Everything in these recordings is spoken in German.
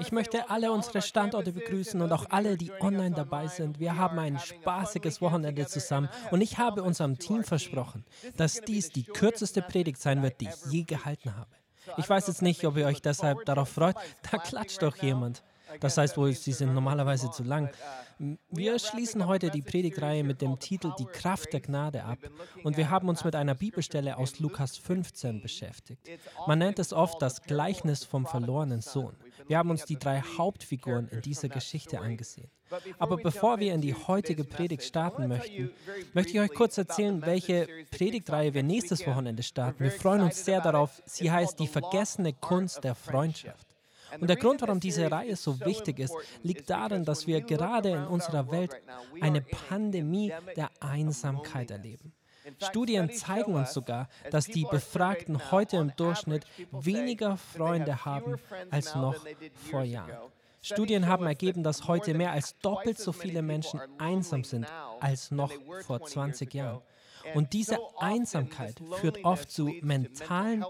Ich möchte alle unsere Standorte begrüßen und auch alle, die online dabei sind. Wir haben ein spaßiges Wochenende zusammen und ich habe unserem Team versprochen, dass dies die kürzeste Predigt sein wird, die ich je gehalten habe. Ich weiß jetzt nicht, ob ihr euch deshalb darauf freut. Da klatscht doch jemand. Das heißt wohl, sie sind normalerweise zu lang. Wir schließen heute die Predigtreihe mit dem Titel Die Kraft der Gnade ab und wir haben uns mit einer Bibelstelle aus Lukas 15 beschäftigt. Man nennt es oft das Gleichnis vom verlorenen Sohn. Wir haben uns die drei Hauptfiguren in dieser Geschichte angesehen. Aber bevor wir in die heutige Predigt starten möchten, möchte ich euch kurz erzählen, welche Predigtreihe wir nächstes Wochenende starten. Wir freuen uns sehr darauf. Sie heißt Die vergessene Kunst der Freundschaft. Und der Grund, warum diese Reihe so wichtig ist, liegt darin, dass wir gerade in unserer Welt eine Pandemie der Einsamkeit erleben. Studien zeigen uns sogar, dass die Befragten heute im Durchschnitt weniger Freunde haben als noch vor Jahren. Studien haben ergeben, dass heute mehr als doppelt so viele Menschen einsam sind als noch vor 20 Jahren. Und diese Einsamkeit führt oft zu mentalen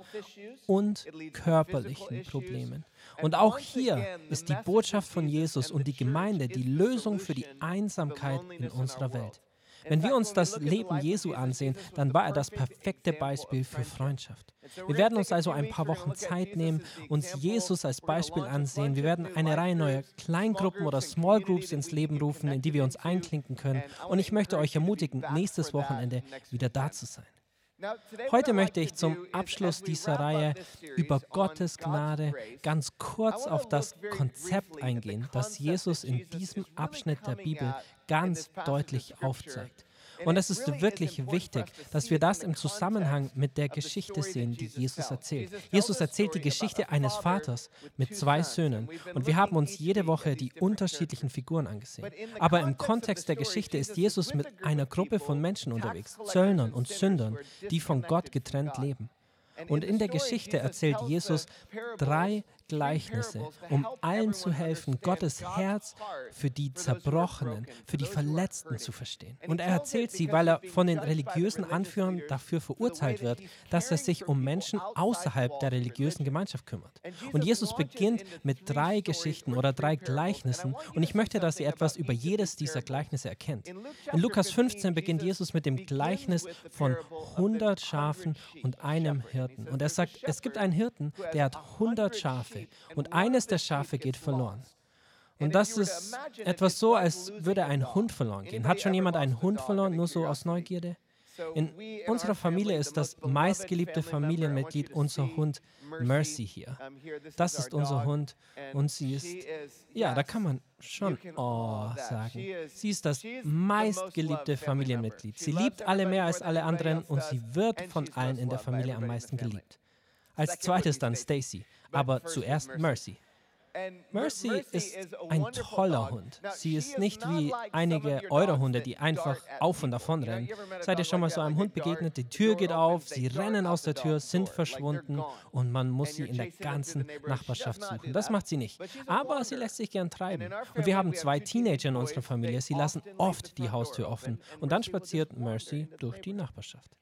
und körperlichen Problemen. Und auch hier ist die Botschaft von Jesus und die Gemeinde die Lösung für die Einsamkeit in unserer Welt. Wenn wir uns das Leben Jesu ansehen, dann war er das perfekte Beispiel für Freundschaft. Wir werden uns also ein paar Wochen Zeit nehmen, uns Jesus als Beispiel ansehen. Wir werden eine Reihe neuer Kleingruppen oder Small Groups ins Leben rufen, in die wir uns einklinken können. Und ich möchte euch ermutigen, nächstes Wochenende wieder da zu sein. Heute möchte ich zum Abschluss dieser Reihe über Gottes Gnade ganz kurz auf das Konzept eingehen, das Jesus in diesem Abschnitt der Bibel ganz deutlich aufzeigt. Und es ist wirklich wichtig, dass wir das im Zusammenhang mit der Geschichte sehen, die Jesus erzählt. Jesus erzählt die Geschichte eines Vaters mit zwei Söhnen. Und wir haben uns jede Woche die unterschiedlichen Figuren angesehen. Aber im Kontext der Geschichte ist Jesus mit einer Gruppe von Menschen unterwegs, Zöllnern und Sündern, die von Gott getrennt leben. Und in der Geschichte erzählt Jesus drei Gleichnisse, um allen zu helfen, Gottes Herz für die Zerbrochenen, für die Verletzten zu verstehen. Und er erzählt sie, weil er von den religiösen Anführern dafür verurteilt wird, dass er sich um Menschen außerhalb der religiösen Gemeinschaft kümmert. Und Jesus beginnt mit drei Geschichten oder drei Gleichnissen und ich möchte, dass ihr etwas über jedes dieser Gleichnisse erkennt. In Lukas 15 beginnt Jesus mit dem Gleichnis von 100 Schafen und einem Hirten. Und er sagt, es gibt einen Hirten, der hat 100 Schafe. Schafe und eines der Schafe geht verloren. Und das ist etwas so, als würde ein Hund verloren gehen. Hat schon jemand einen Hund verloren, nur so aus Neugierde? In unserer Familie ist das meistgeliebte Familienmitglied unser Hund Mercy hier. Das ist unser Hund und sie ist, ja, da kann man schon Oh sagen. Sie ist das meistgeliebte Familienmitglied. Sie liebt alle mehr als alle anderen und sie wird von allen in der Familie am meisten geliebt. Als zweites dann Stacy aber zuerst Mercy. Mercy ist ein toller Hund. Sie ist nicht wie einige eurer Hunde, die einfach auf und davon rennen. Seid ihr schon mal so einem Hund begegnet? Die Tür geht auf, sie rennen aus der Tür, sind verschwunden und man muss sie in der ganzen Nachbarschaft suchen. Das macht sie nicht. Aber sie lässt sich gern treiben. Und wir haben zwei Teenager in unserer Familie. Sie lassen oft die Haustür offen und dann spaziert Mercy durch die Nachbarschaft.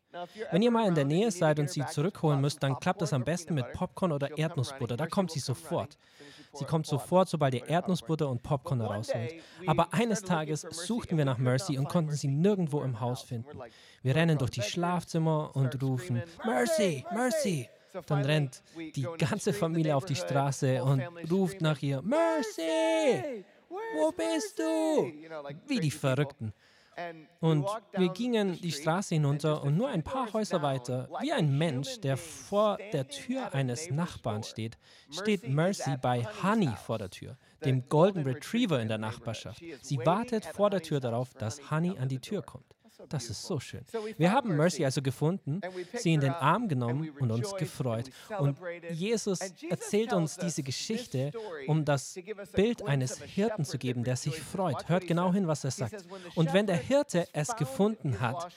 Wenn ihr mal in der Nähe seid und sie zurückholen müsst, dann klappt das am besten mit Popcorn oder Erdnussbutter. Da kommt sie sofort. Sie kommt sofort, sobald ihr Erdnussbutter und Popcorn herausholt. Aber eines Tages suchten wir nach Mercy und konnten sie nirgendwo im Haus finden. Wir rennen durch die Schlafzimmer und rufen, Mercy, Mercy. Dann rennt die ganze Familie auf die Straße und ruft nach ihr, Mercy, wo bist du? Wie die Verrückten. Und wir gingen die Straße hinunter und nur ein paar Häuser weiter, wie ein Mensch, der vor der Tür eines Nachbarn steht, steht Mercy bei Honey vor der Tür, dem Golden Retriever in der Nachbarschaft. Sie wartet vor der Tür darauf, dass Honey an die Tür kommt. Das ist so schön. Wir haben Mercy also gefunden, sie in den Arm genommen und uns gefreut. Und Jesus erzählt uns diese Geschichte, um das Bild eines Hirten zu geben, der sich freut. Hört genau hin, was er sagt. Und wenn der Hirte es gefunden hat,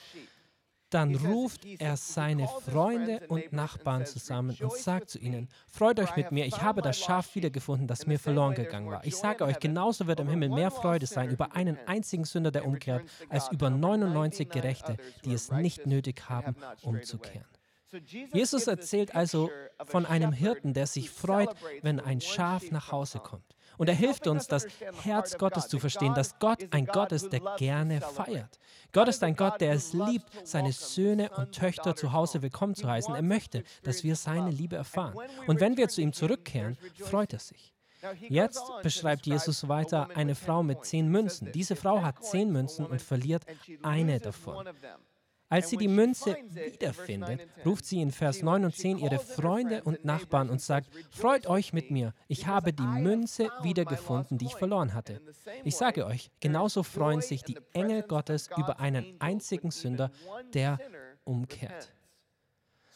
dann ruft er seine Freunde und Nachbarn zusammen und sagt zu ihnen, freut euch mit mir, ich habe das Schaf wiedergefunden, das mir verloren gegangen war. Ich sage euch, genauso wird im Himmel mehr Freude sein über einen einzigen Sünder, der umkehrt, als über 99 Gerechte, die es nicht nötig haben, umzukehren. Jesus erzählt also von einem Hirten, der sich freut, wenn ein Schaf nach Hause kommt. Und er hilft uns, das Herz Gottes zu verstehen, dass Gott ein Gott ist, der gerne feiert. Gott ist ein Gott, der es liebt, seine Söhne und Töchter zu Hause willkommen zu heißen. Er möchte, dass wir seine Liebe erfahren. Und wenn wir zu ihm zurückkehren, freut er sich. Jetzt beschreibt Jesus weiter eine Frau mit zehn Münzen. Diese Frau hat zehn Münzen und verliert eine davon. Als sie die Münze wiederfindet, ruft sie in Vers 9 und 10 ihre Freunde und Nachbarn und sagt, freut euch mit mir, ich habe die Münze wiedergefunden, die ich verloren hatte. Ich sage euch, genauso freuen sich die Engel Gottes über einen einzigen Sünder, der umkehrt.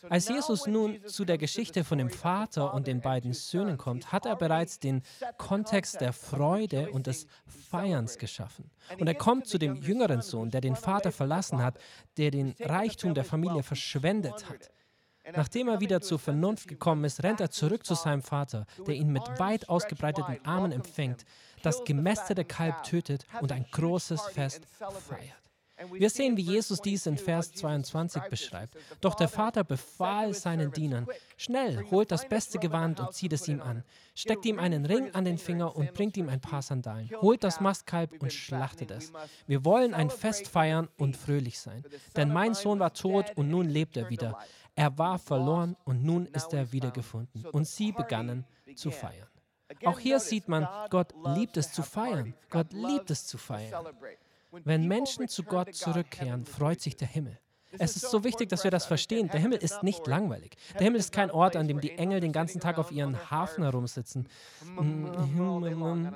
Als Jesus nun zu der Geschichte von dem Vater und den beiden Söhnen kommt, hat er bereits den Kontext der Freude und des Feierns geschaffen. Und er kommt zu dem jüngeren Sohn, der den Vater verlassen hat, der den Reichtum der Familie verschwendet hat. Nachdem er wieder zur Vernunft gekommen ist, rennt er zurück zu seinem Vater, der ihn mit weit ausgebreiteten Armen empfängt, das gemästete Kalb tötet und ein großes Fest feiert. Wir sehen, wie Jesus dies in Vers 22 beschreibt. Doch der Vater befahl seinen Dienern, schnell, holt das beste Gewand und zieht es ihm an, steckt ihm einen Ring an den Finger und bringt ihm ein paar Sandalen, holt das Mastkalb und schlachtet es. Wir wollen ein Fest feiern und fröhlich sein, denn mein Sohn war tot und nun lebt er wieder. Er war verloren und nun ist er wiedergefunden. Und sie begannen zu feiern. Auch hier sieht man, Gott liebt es zu feiern. Gott liebt es zu feiern. Wenn Menschen zu Gott zurückkehren, freut sich der Himmel. Es ist so wichtig, dass wir das verstehen. Der Himmel ist nicht langweilig. Der Himmel ist kein Ort, an dem die Engel den ganzen Tag auf ihren Hafen herumsitzen.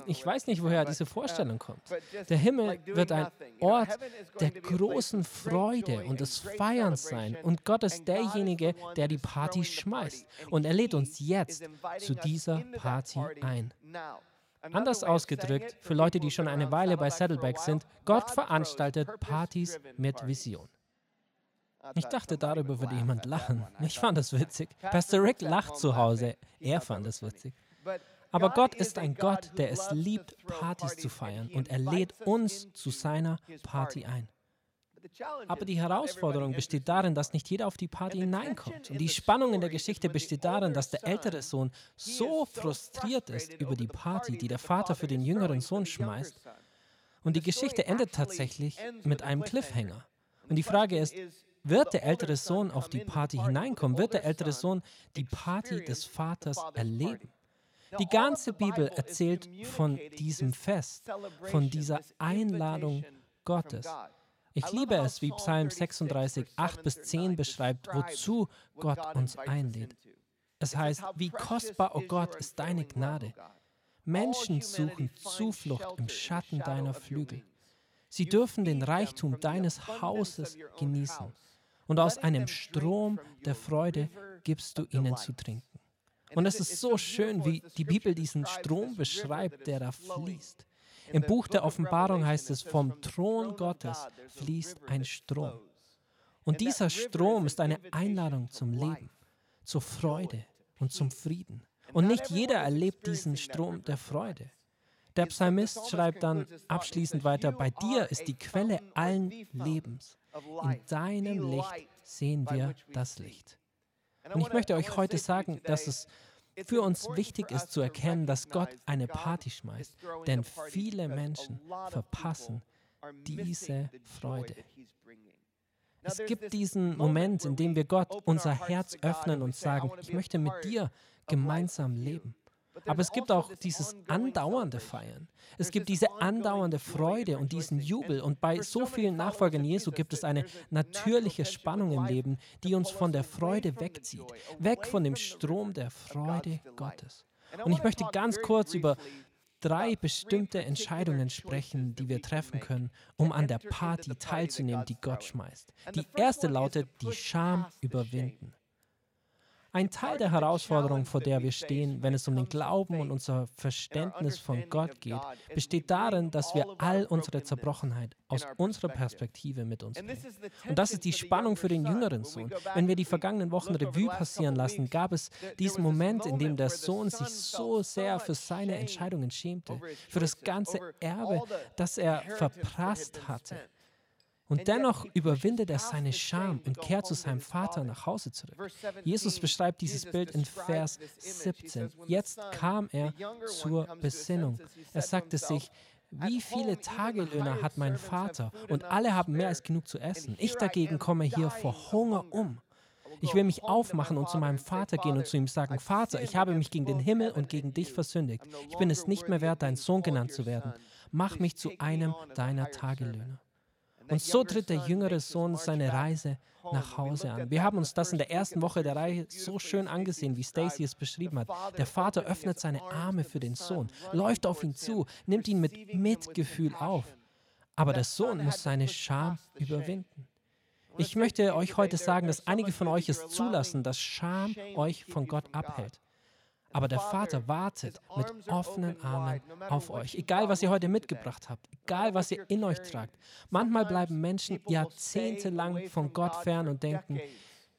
Ich weiß nicht, woher diese Vorstellung kommt. Der Himmel wird ein Ort der großen Freude und des Feierns sein. Und Gott ist derjenige, der die Party schmeißt. Und er lädt uns jetzt zu dieser Party ein. Anders ausgedrückt, für Leute, die schon eine Weile bei Saddleback sind, Gott veranstaltet Partys mit Vision. Ich dachte, darüber würde jemand lachen. Ich fand das witzig. Pastor Rick lacht zu Hause. Er fand es witzig. Aber Gott ist ein Gott, der es liebt, Partys zu feiern und er lädt uns zu seiner Party ein. Aber die Herausforderung besteht darin, dass nicht jeder auf die Party hineinkommt. Und die Spannung in der Geschichte besteht darin, dass der ältere Sohn so frustriert ist über die Party, die der Vater für den jüngeren Sohn schmeißt. Und die Geschichte endet tatsächlich mit einem Cliffhanger. Und die Frage ist, wird der ältere Sohn auf die Party hineinkommen? Wird der ältere Sohn die Party des Vaters erleben? Die ganze Bibel erzählt von diesem Fest, von dieser Einladung Gottes. Ich liebe es, wie Psalm 36, 8 bis 10 beschreibt, wozu Gott uns einlädt. Es heißt, wie kostbar, o oh Gott, ist deine Gnade. Menschen suchen Zuflucht im Schatten deiner Flügel. Sie dürfen den Reichtum deines Hauses genießen. Und aus einem Strom der Freude gibst du ihnen zu trinken. Und es ist so schön, wie die Bibel diesen Strom beschreibt, der da fließt. Im Buch der Offenbarung heißt es, vom Thron Gottes fließt ein Strom. Und dieser Strom ist eine Einladung zum Leben, zur Freude und zum Frieden. Und nicht jeder erlebt diesen Strom der Freude. Der Psalmist schreibt dann abschließend weiter, bei dir ist die Quelle allen Lebens. In deinem Licht sehen wir das Licht. Und ich möchte euch heute sagen, dass es für uns wichtig ist zu erkennen, dass Gott eine Party schmeißt, denn viele Menschen verpassen diese Freude. Es gibt diesen Moment, in dem wir Gott unser Herz öffnen und sagen, ich möchte mit dir gemeinsam leben. Aber es gibt auch dieses andauernde Feiern. Es gibt diese andauernde Freude und diesen Jubel. Und bei so vielen Nachfolgern Jesu gibt es eine natürliche Spannung im Leben, die uns von der Freude wegzieht. Weg von dem Strom der Freude Gottes. Und ich möchte ganz kurz über drei bestimmte Entscheidungen sprechen, die wir treffen können, um an der Party teilzunehmen, die Gott schmeißt. Die erste lautet, die Scham überwinden. Ein Teil der Herausforderung, vor der wir stehen, wenn es um den Glauben und unser Verständnis von Gott geht, besteht darin, dass wir all unsere Zerbrochenheit aus unserer Perspektive mit uns bringen. Und das ist die Spannung für den jüngeren Sohn. Wenn wir die vergangenen Wochen Revue passieren lassen, gab es diesen Moment, in dem der Sohn sich so sehr für seine Entscheidungen schämte, für das ganze Erbe, das er verprasst hatte. Und dennoch überwindet er seine Scham und kehrt zu seinem Vater nach Hause zurück. Jesus beschreibt dieses Bild in Vers 17. Jetzt kam er zur Besinnung. Er sagte sich, wie viele Tagelöhner hat mein Vater und alle haben mehr als genug zu essen. Ich dagegen komme hier vor Hunger um. Ich will mich aufmachen und zu meinem Vater gehen und zu ihm sagen, Vater, ich habe mich gegen den Himmel und gegen dich versündigt. Ich bin es nicht mehr wert, dein Sohn genannt zu werden. Mach mich zu einem deiner Tagelöhner. Und so tritt der jüngere Sohn seine Reise nach Hause an. Wir haben uns das in der ersten Woche der Reihe so schön angesehen, wie Stacy es beschrieben hat. Der Vater öffnet seine Arme für den Sohn, läuft auf ihn zu, nimmt ihn mit Mitgefühl auf. Aber der Sohn muss seine Scham überwinden. Ich möchte euch heute sagen, dass einige von euch es zulassen, dass Scham euch von Gott abhält. Aber der Vater wartet mit offenen Armen auf euch, egal was ihr heute mitgebracht habt, egal was ihr in euch tragt. Manchmal bleiben Menschen jahrzehntelang von Gott fern und denken,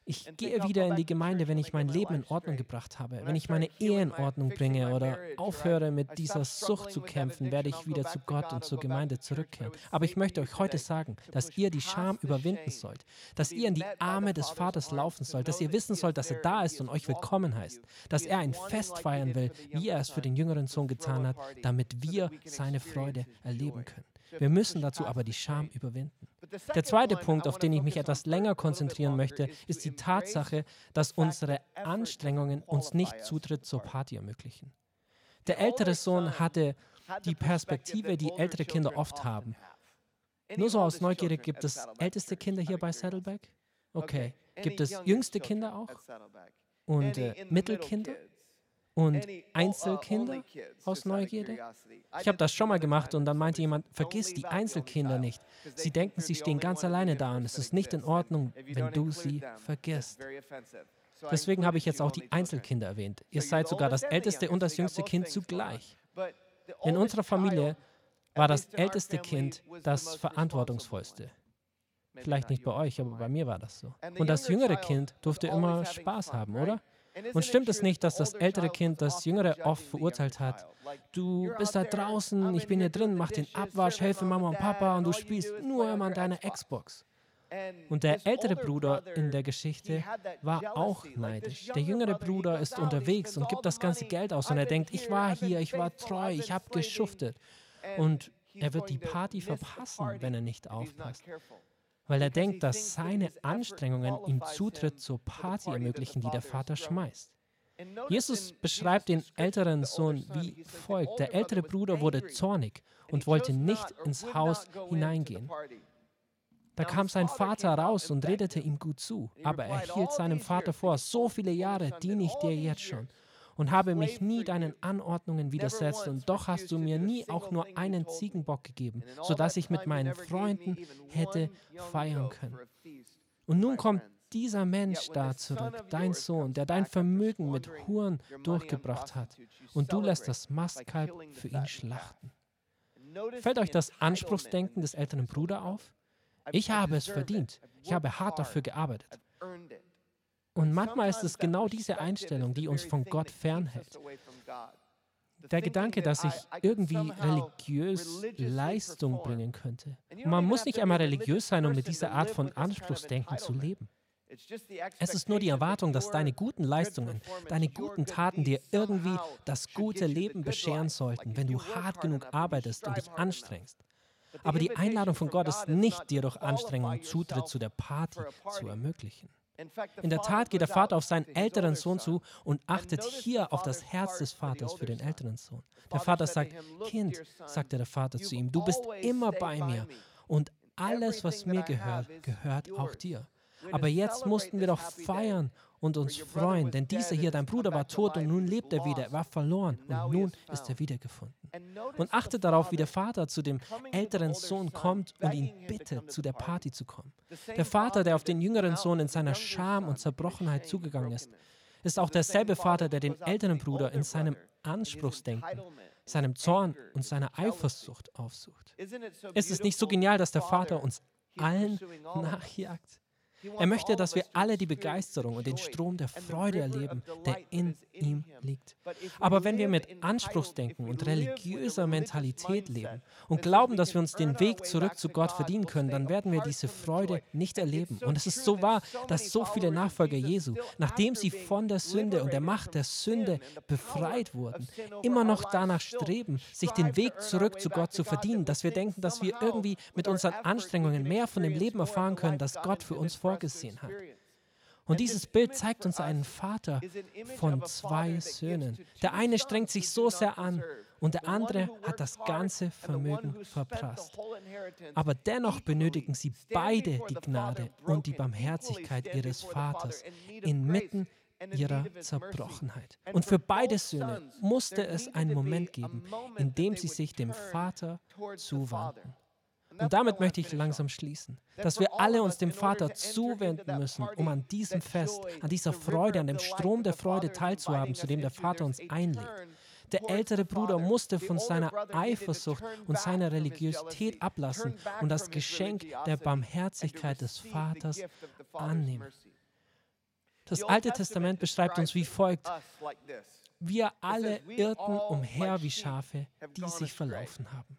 ich gehe wieder in die Gemeinde, wenn ich mein Leben in Ordnung gebracht habe, wenn ich meine Ehe in Ordnung bringe oder aufhöre mit dieser Sucht zu kämpfen, werde ich wieder zu Gott und zur Gemeinde zurückkehren. Aber ich möchte euch heute sagen, dass ihr die Scham überwinden sollt, dass ihr in die Arme des Vaters laufen sollt, dass ihr wissen sollt, dass er da ist und euch willkommen heißt, dass er ein Fest feiern will, wie er es für den jüngeren Sohn getan hat, damit wir seine Freude erleben können. Wir müssen dazu aber die Scham überwinden. Der zweite Punkt, auf den ich mich etwas länger konzentrieren möchte, ist die Tatsache, dass unsere Anstrengungen uns nicht Zutritt zur Party ermöglichen. Der ältere Sohn hatte die Perspektive, die ältere Kinder oft haben. Nur so aus Neugierde, gibt es älteste Kinder hier bei Saddleback? Okay. Gibt es jüngste Kinder auch? Und äh, Mittelkinder? Und uh, Einzelkinder aus Neugierde? Ich habe das schon mal gemacht und dann meinte jemand, vergiss die Einzelkinder nicht. Sie denken, sie stehen ganz alleine da und es ist nicht in Ordnung, wenn du sie vergisst. Deswegen habe ich jetzt auch die Einzelkinder erwähnt. Ihr seid sogar das älteste und das jüngste Kind zugleich. In unserer Familie war das älteste Kind das verantwortungsvollste. Vielleicht nicht bei euch, aber bei mir war das so. Und das jüngere Kind durfte immer Spaß haben, oder? Und stimmt es nicht, dass das ältere Kind das jüngere oft verurteilt hat? Du bist da draußen, ich bin hier drin, mach den Abwasch, helfe Mama und Papa und du spielst nur immer an deiner Xbox. Und der ältere Bruder in der Geschichte war auch neidisch. Der jüngere Bruder ist unterwegs und gibt das ganze Geld aus und er denkt, ich war hier, ich war treu, ich habe geschuftet. Und er wird die Party verpassen, wenn er nicht aufpasst weil er denkt, dass seine Anstrengungen ihm Zutritt zur Party ermöglichen, die der Vater schmeißt. Jesus beschreibt den älteren Sohn wie folgt. Der ältere Bruder wurde zornig und wollte nicht ins Haus hineingehen. Da kam sein Vater raus und redete ihm gut zu, aber er hielt seinem Vater vor, so viele Jahre diene ich dir jetzt schon und habe mich nie deinen Anordnungen widersetzt, und doch hast du mir nie auch nur einen Ziegenbock gegeben, sodass ich mit meinen Freunden hätte feiern können. Und nun kommt dieser Mensch da zurück, dein Sohn, der dein Vermögen mit Huren durchgebracht hat, und du lässt das Mastkalb für ihn schlachten. Fällt euch das Anspruchsdenken des älteren Bruders auf? Ich habe es verdient. Ich habe hart dafür gearbeitet. Und manchmal ist es genau diese Einstellung, die uns von Gott fernhält. Der Gedanke, dass ich irgendwie religiös Leistung bringen könnte. Und man muss nicht einmal religiös sein, um mit dieser Art von Anspruchsdenken zu leben. Es ist nur die Erwartung, dass deine guten Leistungen, deine guten Taten dir irgendwie das gute Leben bescheren sollten, wenn du hart genug arbeitest und dich anstrengst. Aber die Einladung von Gott ist nicht, dir durch Anstrengung Zutritt zu der Party zu ermöglichen. In der Tat geht der Vater auf seinen älteren Sohn zu und achtet hier auf das Herz des Vaters für den älteren Sohn. Der Vater sagt, Kind, sagte der Vater zu ihm, du bist immer bei mir und alles, was mir gehört, gehört auch dir. Aber jetzt mussten wir doch feiern und uns freuen, denn dieser hier, dein Bruder, war tot und nun lebt er wieder. Er war verloren und nun ist er wiedergefunden. Und achtet darauf, wie der Vater zu dem älteren Sohn kommt und ihn bittet, zu der Party zu kommen. Der Vater, der auf den jüngeren Sohn in seiner Scham und Zerbrochenheit zugegangen ist, ist auch derselbe Vater, der den älteren Bruder in seinem Anspruchsdenken, seinem Zorn und seiner Eifersucht aufsucht. Ist es nicht so genial, dass der Vater uns allen nachjagt? Er möchte, dass wir alle die Begeisterung und den Strom der Freude erleben, der in ihm liegt. Aber wenn wir mit Anspruchsdenken und religiöser Mentalität leben und glauben, dass wir uns den Weg zurück zu Gott verdienen können, dann werden wir diese Freude nicht erleben. Und es ist so wahr, dass so viele Nachfolger Jesu, nachdem sie von der Sünde und der Macht der Sünde befreit wurden, immer noch danach streben, sich den Weg zurück zu Gott zu verdienen, dass wir denken, dass wir irgendwie mit unseren Anstrengungen mehr von dem Leben erfahren können, das Gott für uns vorgesehen hat. Und dieses Bild zeigt uns einen Vater von zwei Söhnen. Der eine strengt sich so sehr an und der andere hat das ganze Vermögen verprasst. Aber dennoch benötigen sie beide die Gnade und die Barmherzigkeit ihres Vaters inmitten ihrer Zerbrochenheit. Und für beide Söhne musste es einen Moment geben, in dem sie sich dem Vater zuwandten. Und damit möchte ich langsam schließen, dass wir alle uns dem Vater zuwenden müssen, um an diesem Fest, an dieser Freude, an dem Strom der Freude teilzuhaben, zu dem der Vater uns einlädt. Der ältere Bruder musste von seiner Eifersucht und seiner Religiosität ablassen und das Geschenk der Barmherzigkeit des Vaters annehmen. Das Alte Testament beschreibt uns wie folgt. Wir alle irrten umher wie Schafe, die sich verlaufen haben.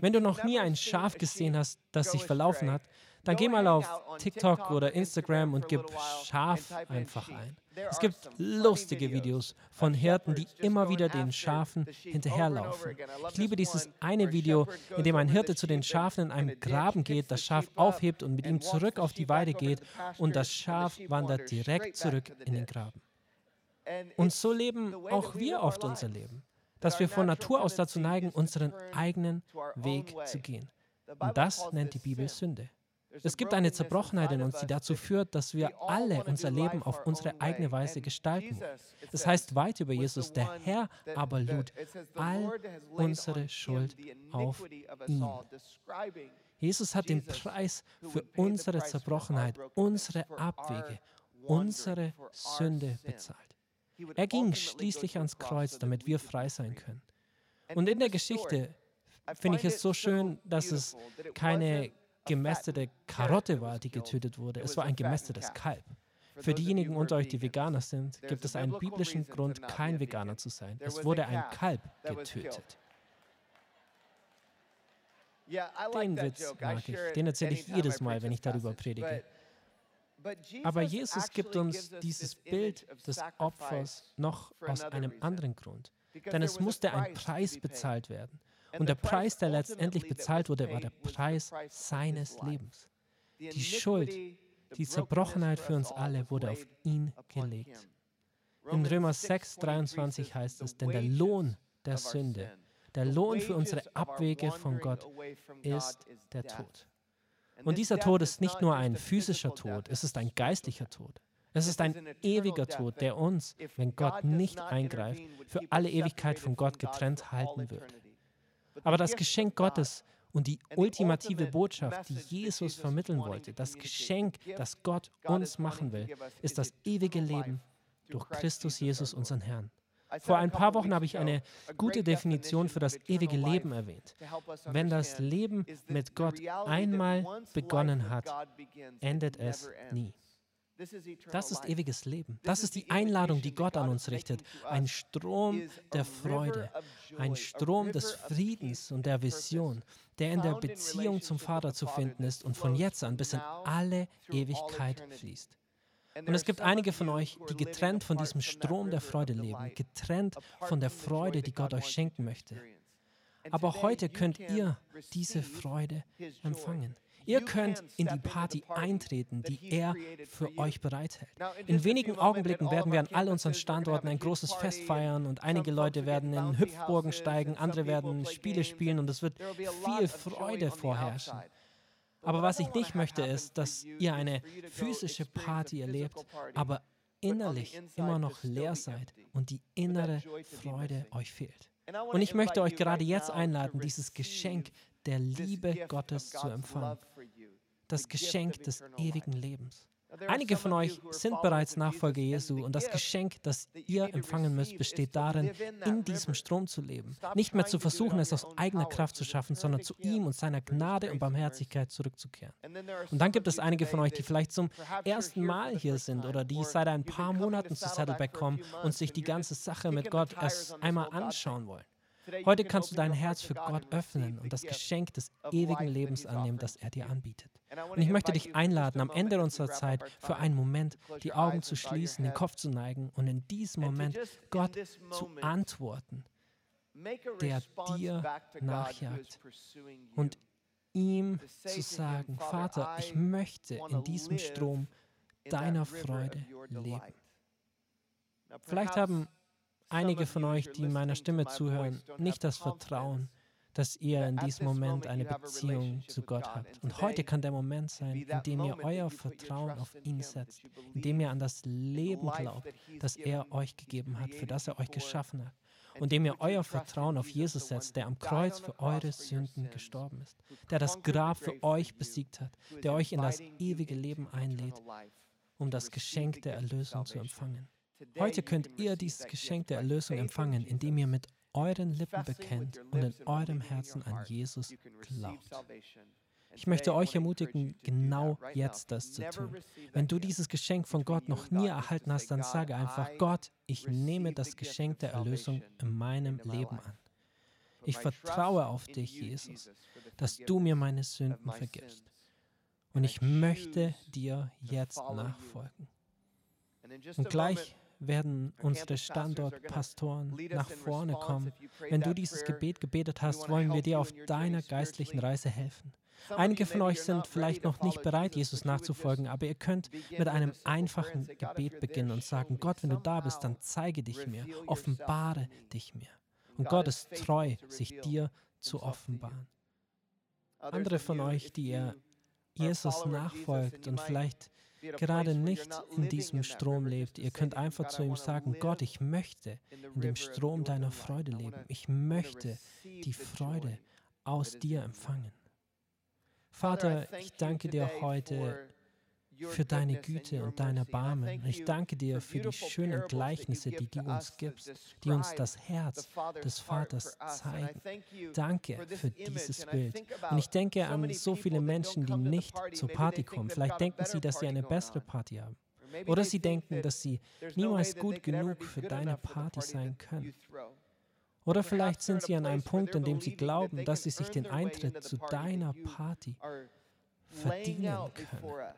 Wenn du noch nie ein Schaf gesehen hast, das sich verlaufen hat, dann geh mal auf TikTok oder Instagram und gib Schaf einfach ein. Es gibt lustige Videos von Hirten, die immer wieder den Schafen hinterherlaufen. Ich liebe dieses eine Video, in dem ein Hirte zu den Schafen in einem Graben geht, das Schaf aufhebt und mit ihm zurück auf die Weide geht und das Schaf wandert direkt zurück in den Graben. Und so leben auch wir oft unser Leben dass wir von Natur aus dazu neigen, unseren eigenen Weg zu gehen. Und das nennt die Bibel Sünde. Es gibt eine Zerbrochenheit in uns, die dazu führt, dass wir alle unser Leben auf unsere eigene Weise gestalten. Es heißt weit über Jesus, der Herr aber lud all unsere Schuld auf ihn. Jesus hat den Preis für unsere Zerbrochenheit, unsere Abwege, unsere Sünde bezahlt. Er ging schließlich ans Kreuz, damit wir frei sein können. Und in der Geschichte finde ich es so schön, dass es keine gemästete Karotte war, die getötet wurde. Es war ein gemästetes Kalb. Für diejenigen unter euch, die Veganer sind, gibt es einen biblischen Grund, kein Veganer zu sein. Es wurde ein Kalb getötet. Den Witz mag ich. Den erzähle ich jedes Mal, wenn ich darüber predige. Aber Jesus gibt uns dieses Bild des Opfers noch aus einem anderen Grund. Denn es musste ein Preis bezahlt werden. Und der Preis, der letztendlich bezahlt wurde, war der Preis seines Lebens. Die Schuld, die Zerbrochenheit für uns alle wurde auf ihn gelegt. In Römer 6, 23 heißt es, denn der Lohn der Sünde, der Lohn für unsere Abwege von Gott ist der Tod. Und dieser Tod ist nicht nur ein physischer Tod, es ist ein geistlicher Tod. Es ist ein ewiger Tod, der uns, wenn Gott nicht eingreift, für alle Ewigkeit von Gott getrennt halten würde. Aber das Geschenk Gottes und die ultimative Botschaft, die Jesus vermitteln wollte, das Geschenk, das Gott uns machen will, ist das ewige Leben durch Christus Jesus, unseren Herrn. Vor ein paar Wochen habe ich eine gute Definition für das ewige Leben erwähnt. Wenn das Leben mit Gott einmal begonnen hat, endet es nie. Das ist ewiges Leben. Das ist die Einladung, die Gott an uns richtet. Ein Strom der Freude, ein Strom des Friedens und der Vision, der in der Beziehung zum Vater zu finden ist und von jetzt an bis in alle Ewigkeit fließt. Und es gibt einige von euch, die getrennt von diesem Strom der Freude leben, getrennt von der Freude, die Gott euch schenken möchte. Aber heute könnt ihr diese Freude empfangen. Ihr könnt in die Party eintreten, die er für euch bereithält. In wenigen Augenblicken werden wir an all unseren Standorten ein großes Fest feiern und einige Leute werden in Hüpfburgen steigen, andere werden Spiele spielen und es wird viel Freude vorherrschen. Aber was ich nicht möchte, ist, dass ihr eine physische Party erlebt, aber innerlich immer noch leer seid und die innere Freude euch fehlt. Und ich möchte euch gerade jetzt einladen, dieses Geschenk der Liebe Gottes zu empfangen. Das Geschenk des ewigen Lebens. Einige von euch sind bereits Nachfolger Jesu und das Geschenk, das ihr empfangen müsst, besteht darin, in diesem Strom zu leben. Nicht mehr zu versuchen, es aus eigener Kraft zu schaffen, sondern zu ihm und seiner Gnade und Barmherzigkeit zurückzukehren. Und dann gibt es einige von euch, die vielleicht zum ersten Mal hier sind oder die seit ein paar Monaten zu Saddleback kommen und sich die ganze Sache mit Gott erst einmal anschauen wollen. Heute kannst du dein Herz für Gott öffnen und das Geschenk des ewigen Lebens annehmen, das er dir anbietet. Und ich möchte dich einladen, am Ende unserer Zeit für einen Moment die Augen zu schließen, den Kopf zu neigen und in diesem Moment Gott zu antworten, der dir nachjagt und ihm zu sagen, Vater, ich möchte in diesem Strom deiner Freude leben. Vielleicht haben einige von euch, die meiner Stimme zuhören, nicht das Vertrauen, dass ihr in diesem Moment eine Beziehung zu Gott habt. Und heute kann der Moment sein, in dem ihr euer Vertrauen auf ihn setzt, in dem ihr an das Leben glaubt, das er euch gegeben hat, für das er euch geschaffen hat. Und dem ihr euer Vertrauen auf Jesus setzt, der am Kreuz für eure Sünden gestorben ist, der das Grab für euch besiegt hat, der euch in das ewige Leben einlädt, um das Geschenk der Erlösung zu empfangen. Heute könnt ihr dieses Geschenk der Erlösung empfangen, indem ihr mit euren Lippen bekennt und in eurem Herzen an Jesus glaubt. Ich möchte euch ermutigen, genau jetzt das zu tun. Wenn du dieses Geschenk von Gott noch nie erhalten hast, dann sage einfach, Gott, ich nehme das Geschenk der Erlösung in meinem Leben an. Ich vertraue auf dich, Jesus, dass du mir meine Sünden vergibst. Und ich möchte dir jetzt nachfolgen. Und gleich werden unsere Standortpastoren nach vorne kommen. Wenn du dieses Gebet gebetet hast, wollen wir dir auf deiner geistlichen Reise helfen. Einige von euch sind vielleicht noch nicht bereit, Jesus nachzufolgen, aber ihr könnt mit einem einfachen Gebet beginnen und sagen, Gott, wenn du da bist, dann zeige dich mir, offenbare dich mir. Und Gott ist treu, sich dir zu offenbaren. Andere von euch, die ihr Jesus nachfolgt und vielleicht gerade nicht in diesem Strom lebt. Ihr könnt einfach zu ihm sagen, Gott, ich möchte in dem Strom deiner Freude leben. Ich möchte die Freude aus dir empfangen. Vater, ich danke dir heute für deine Güte und dein Erbarmen. Ich danke dir für die schönen Gleichnisse, die du uns gibst, die uns das Herz des Vaters zeigen. Danke für dieses Bild. Und ich denke an so viele Menschen, die nicht zur Party kommen. Vielleicht denken sie, dass sie eine bessere Party haben. Oder sie denken, dass sie niemals gut genug für deine Party sein können. Oder vielleicht sind sie an einem Punkt, in dem sie glauben, dass sie sich den Eintritt zu deiner Party verdienen können.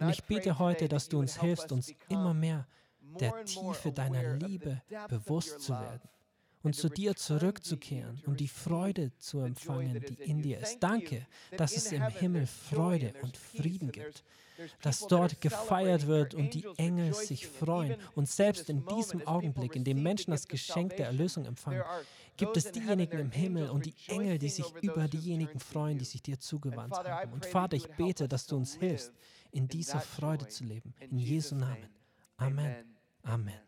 Und ich bete heute, dass du uns hilfst, uns immer mehr der Tiefe deiner Liebe bewusst zu werden und zu dir zurückzukehren und die Freude zu empfangen, die in dir ist. Danke, dass es im Himmel Freude und Frieden gibt, dass dort gefeiert wird und die Engel sich freuen. Und selbst in diesem Augenblick, in dem Menschen das Geschenk der Erlösung empfangen, gibt es diejenigen im Himmel und die Engel, die sich über diejenigen freuen, die sich dir zugewandt haben. Und Vater, ich bete, dass du uns hilfst, in dieser Freude zu leben. In Jesu Namen. Amen. Amen.